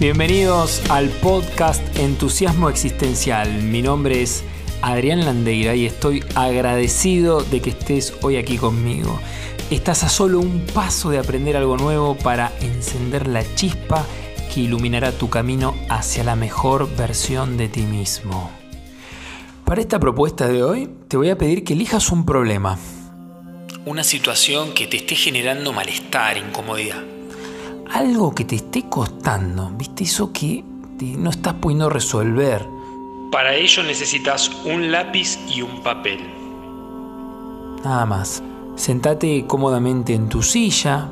Bienvenidos al podcast Entusiasmo Existencial. Mi nombre es Adrián Landeira y estoy agradecido de que estés hoy aquí conmigo. Estás a solo un paso de aprender algo nuevo para encender la chispa que iluminará tu camino hacia la mejor versión de ti mismo. Para esta propuesta de hoy te voy a pedir que elijas un problema, una situación que te esté generando malestar, incomodidad algo que te esté costando, ¿viste? Eso que no estás pudiendo resolver. Para ello necesitas un lápiz y un papel. Nada más. Sentate cómodamente en tu silla.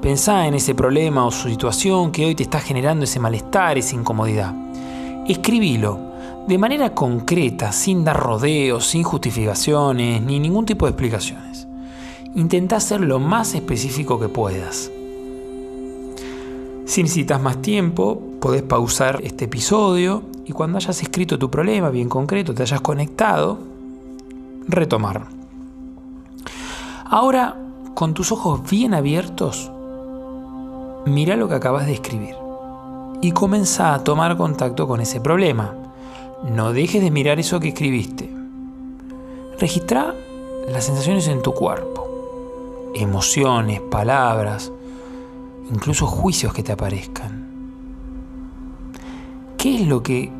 Pensá en ese problema o su situación que hoy te está generando ese malestar, esa incomodidad. Escribilo de manera concreta, sin dar rodeos, sin justificaciones, ni ningún tipo de explicaciones. Intenta ser lo más específico que puedas. Si necesitas más tiempo, podés pausar este episodio y cuando hayas escrito tu problema bien concreto, te hayas conectado, retomar. Ahora, con tus ojos bien abiertos, mira lo que acabas de escribir y comienza a tomar contacto con ese problema. No dejes de mirar eso que escribiste. Registra las sensaciones en tu cuerpo, emociones, palabras, incluso juicios que te aparezcan. ¿Qué es lo que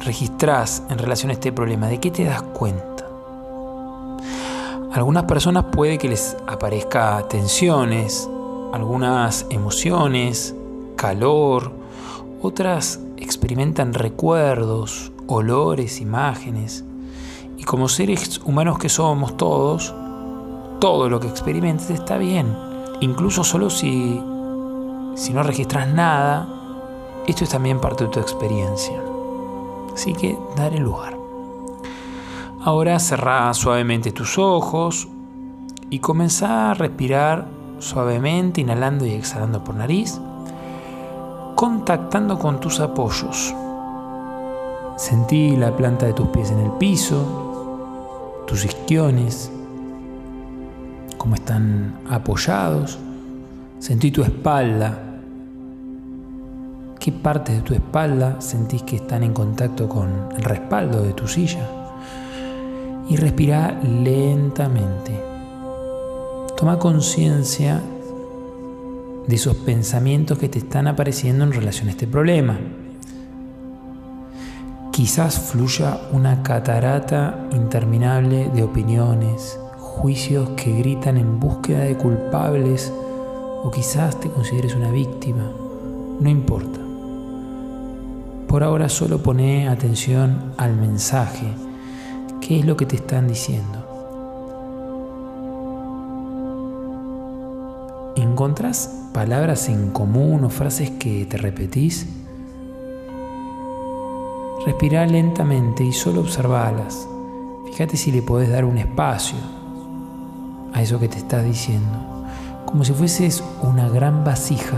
registras en relación a este problema? ¿De qué te das cuenta? algunas personas puede que les aparezca tensiones, algunas emociones, calor, otras experimentan recuerdos, olores, imágenes. Y como seres humanos que somos todos, todo lo que experimentes está bien, incluso solo si si no registras nada, esto es también parte de tu experiencia. Así que dale lugar. Ahora cerrá suavemente tus ojos y comenzá a respirar suavemente, inhalando y exhalando por nariz, contactando con tus apoyos. Sentí la planta de tus pies en el piso, tus isquiones, cómo están apoyados. Sentí tu espalda. ¿Qué partes de tu espalda sentís que están en contacto con el respaldo de tu silla? Y respira lentamente. Toma conciencia de esos pensamientos que te están apareciendo en relación a este problema. Quizás fluya una catarata interminable de opiniones, juicios que gritan en búsqueda de culpables o quizás te consideres una víctima, no importa. Por ahora solo pone atención al mensaje, qué es lo que te están diciendo. ¿Encontrás palabras en común o frases que te repetís? Respira lentamente y solo observalas. Fíjate si le podés dar un espacio a eso que te está diciendo como si fueses una gran vasija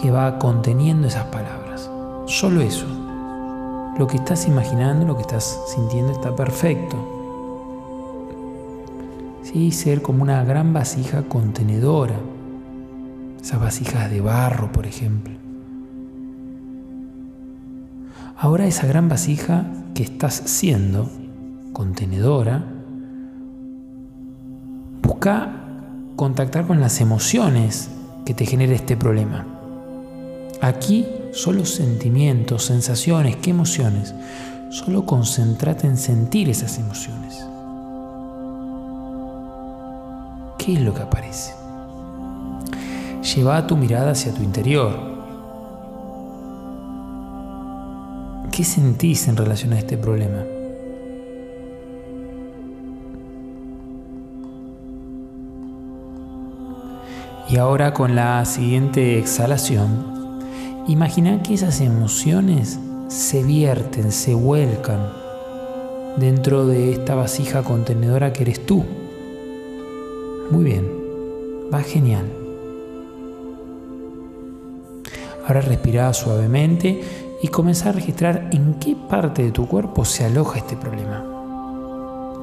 que va conteniendo esas palabras. Solo eso. Lo que estás imaginando, lo que estás sintiendo está perfecto. Sí, ser como una gran vasija contenedora. Esas vasijas de barro, por ejemplo. Ahora esa gran vasija que estás siendo, contenedora, busca contactar con las emociones que te genera este problema. Aquí solo sentimientos, sensaciones, ¿qué emociones? Solo concentrate en sentir esas emociones. ¿Qué es lo que aparece? Lleva tu mirada hacia tu interior. ¿Qué sentís en relación a este problema? Y ahora con la siguiente exhalación, imagina que esas emociones se vierten, se vuelcan dentro de esta vasija contenedora que eres tú. Muy bien, va genial. Ahora respira suavemente y comienza a registrar en qué parte de tu cuerpo se aloja este problema.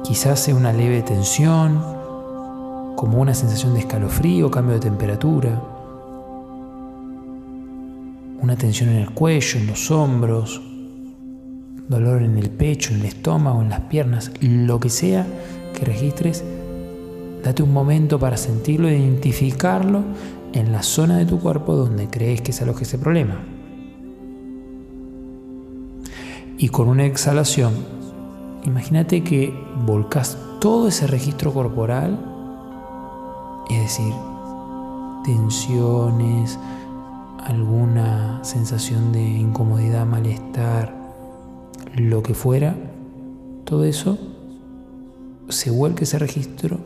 Quizás sea una leve tensión, como una sensación de escalofrío, cambio de temperatura. una tensión en el cuello, en los hombros, dolor en el pecho, en el estómago, en las piernas, lo que sea que registres, date un momento para sentirlo, identificarlo en la zona de tu cuerpo donde crees que se aloja ese problema. Y con una exhalación, imagínate que volcas todo ese registro corporal, es decir, tensiones, alguna sensación de incomodidad, malestar, lo que fuera, todo eso se vuelque ese registro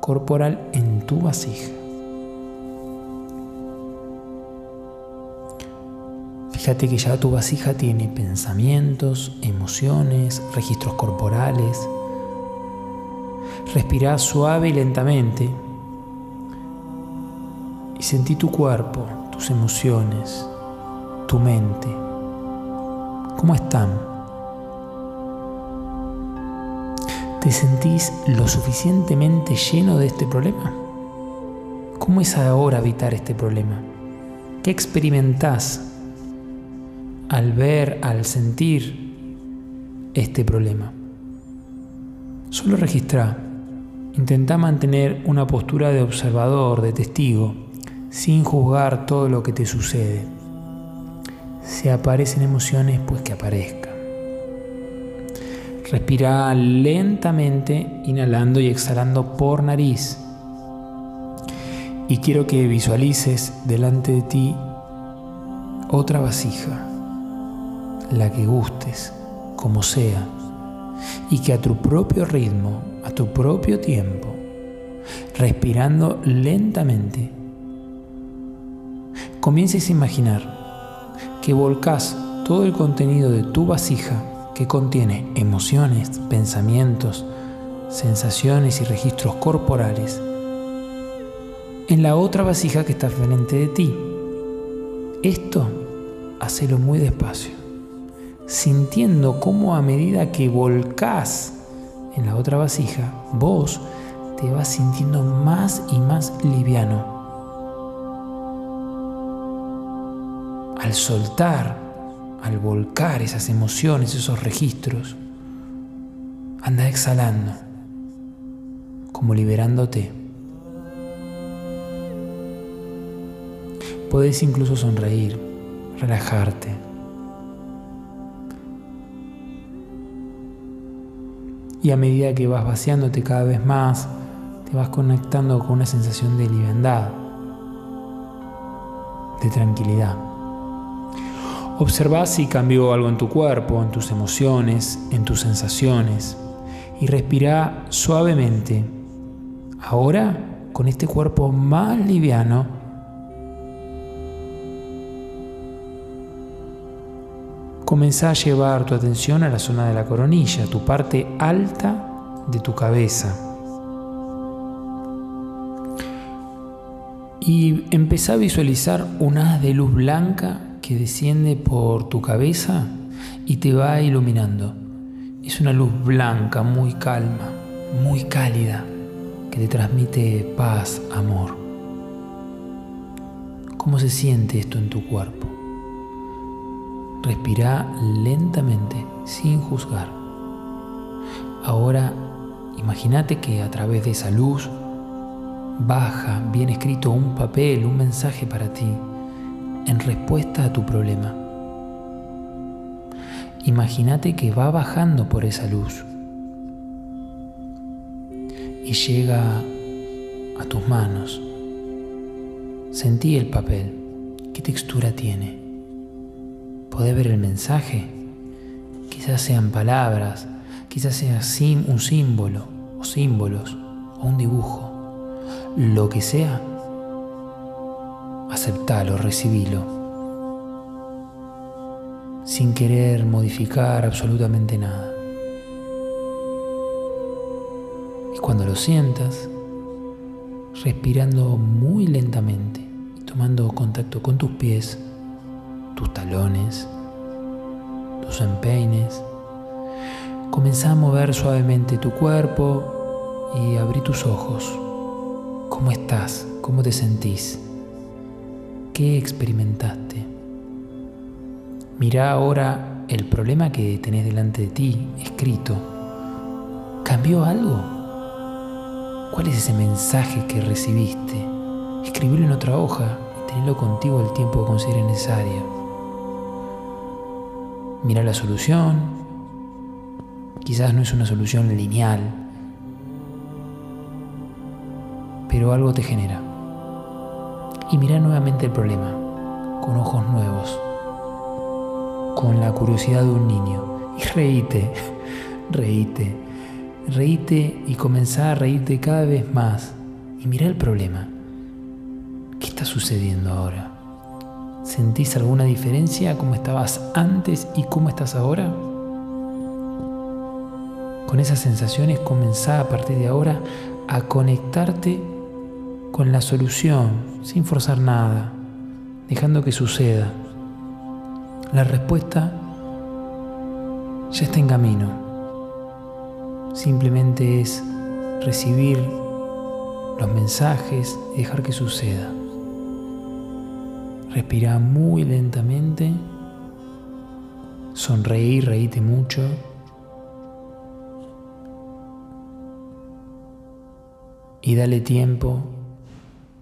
corporal en tu vasija. Fíjate que ya tu vasija tiene pensamientos, emociones, registros corporales. Respira suave y lentamente sentí tu cuerpo, tus emociones, tu mente. ¿Cómo están? ¿Te sentís lo suficientemente lleno de este problema? ¿Cómo es ahora evitar este problema? ¿Qué experimentás al ver, al sentir este problema. Solo registra. Intenta mantener una postura de observador, de testigo, sin juzgar todo lo que te sucede. Si aparecen emociones, pues que aparezcan. Respira lentamente, inhalando y exhalando por nariz. Y quiero que visualices delante de ti otra vasija la que gustes, como sea, y que a tu propio ritmo, a tu propio tiempo, respirando lentamente, comiences a imaginar que volcás todo el contenido de tu vasija que contiene emociones, pensamientos, sensaciones y registros corporales en la otra vasija que está frente de ti. Esto, hacelo muy despacio sintiendo cómo a medida que volcás en la otra vasija, vos te vas sintiendo más y más liviano. Al soltar, al volcar esas emociones, esos registros, anda exhalando, como liberándote. Podés incluso sonreír, relajarte. Y a medida que vas vaciándote cada vez más, te vas conectando con una sensación de liviandad, de tranquilidad. Observa si cambió algo en tu cuerpo, en tus emociones, en tus sensaciones y respira suavemente. Ahora, con este cuerpo más liviano, Comenzá a llevar tu atención a la zona de la coronilla, tu parte alta de tu cabeza. Y empezá a visualizar un haz de luz blanca que desciende por tu cabeza y te va iluminando. Es una luz blanca, muy calma, muy cálida, que te transmite paz, amor. ¿Cómo se siente esto en tu cuerpo? Respira lentamente, sin juzgar. Ahora imagínate que a través de esa luz baja bien escrito un papel, un mensaje para ti, en respuesta a tu problema. Imagínate que va bajando por esa luz y llega a tus manos. Sentí el papel. ¿Qué textura tiene? ¿Podés ver el mensaje? Quizás sean palabras, quizás sea un símbolo o símbolos o un dibujo. Lo que sea, aceptalo, recibilo. Sin querer modificar absolutamente nada. Y cuando lo sientas, respirando muy lentamente tomando contacto con tus pies, tus talones, tus empeines. Comenzá a mover suavemente tu cuerpo y abrí tus ojos. ¿Cómo estás? ¿Cómo te sentís? ¿Qué experimentaste? Mira ahora el problema que tenés delante de ti, escrito. ¿Cambió algo? ¿Cuál es ese mensaje que recibiste? Escribilo en otra hoja y tenelo contigo el tiempo que consideres necesario. Mira la solución. Quizás no es una solución lineal, pero algo te genera. Y mira nuevamente el problema, con ojos nuevos, con la curiosidad de un niño. Y reíte, reíte, reíte y comenzá a reírte cada vez más. Y mira el problema. ¿Qué está sucediendo ahora? ¿Sentís alguna diferencia cómo estabas antes y cómo estás ahora? Con esas sensaciones comenzá a partir de ahora a conectarte con la solución, sin forzar nada, dejando que suceda. La respuesta ya está en camino. Simplemente es recibir los mensajes y dejar que suceda. Respira muy lentamente. Sonreí, reíte mucho. Y dale tiempo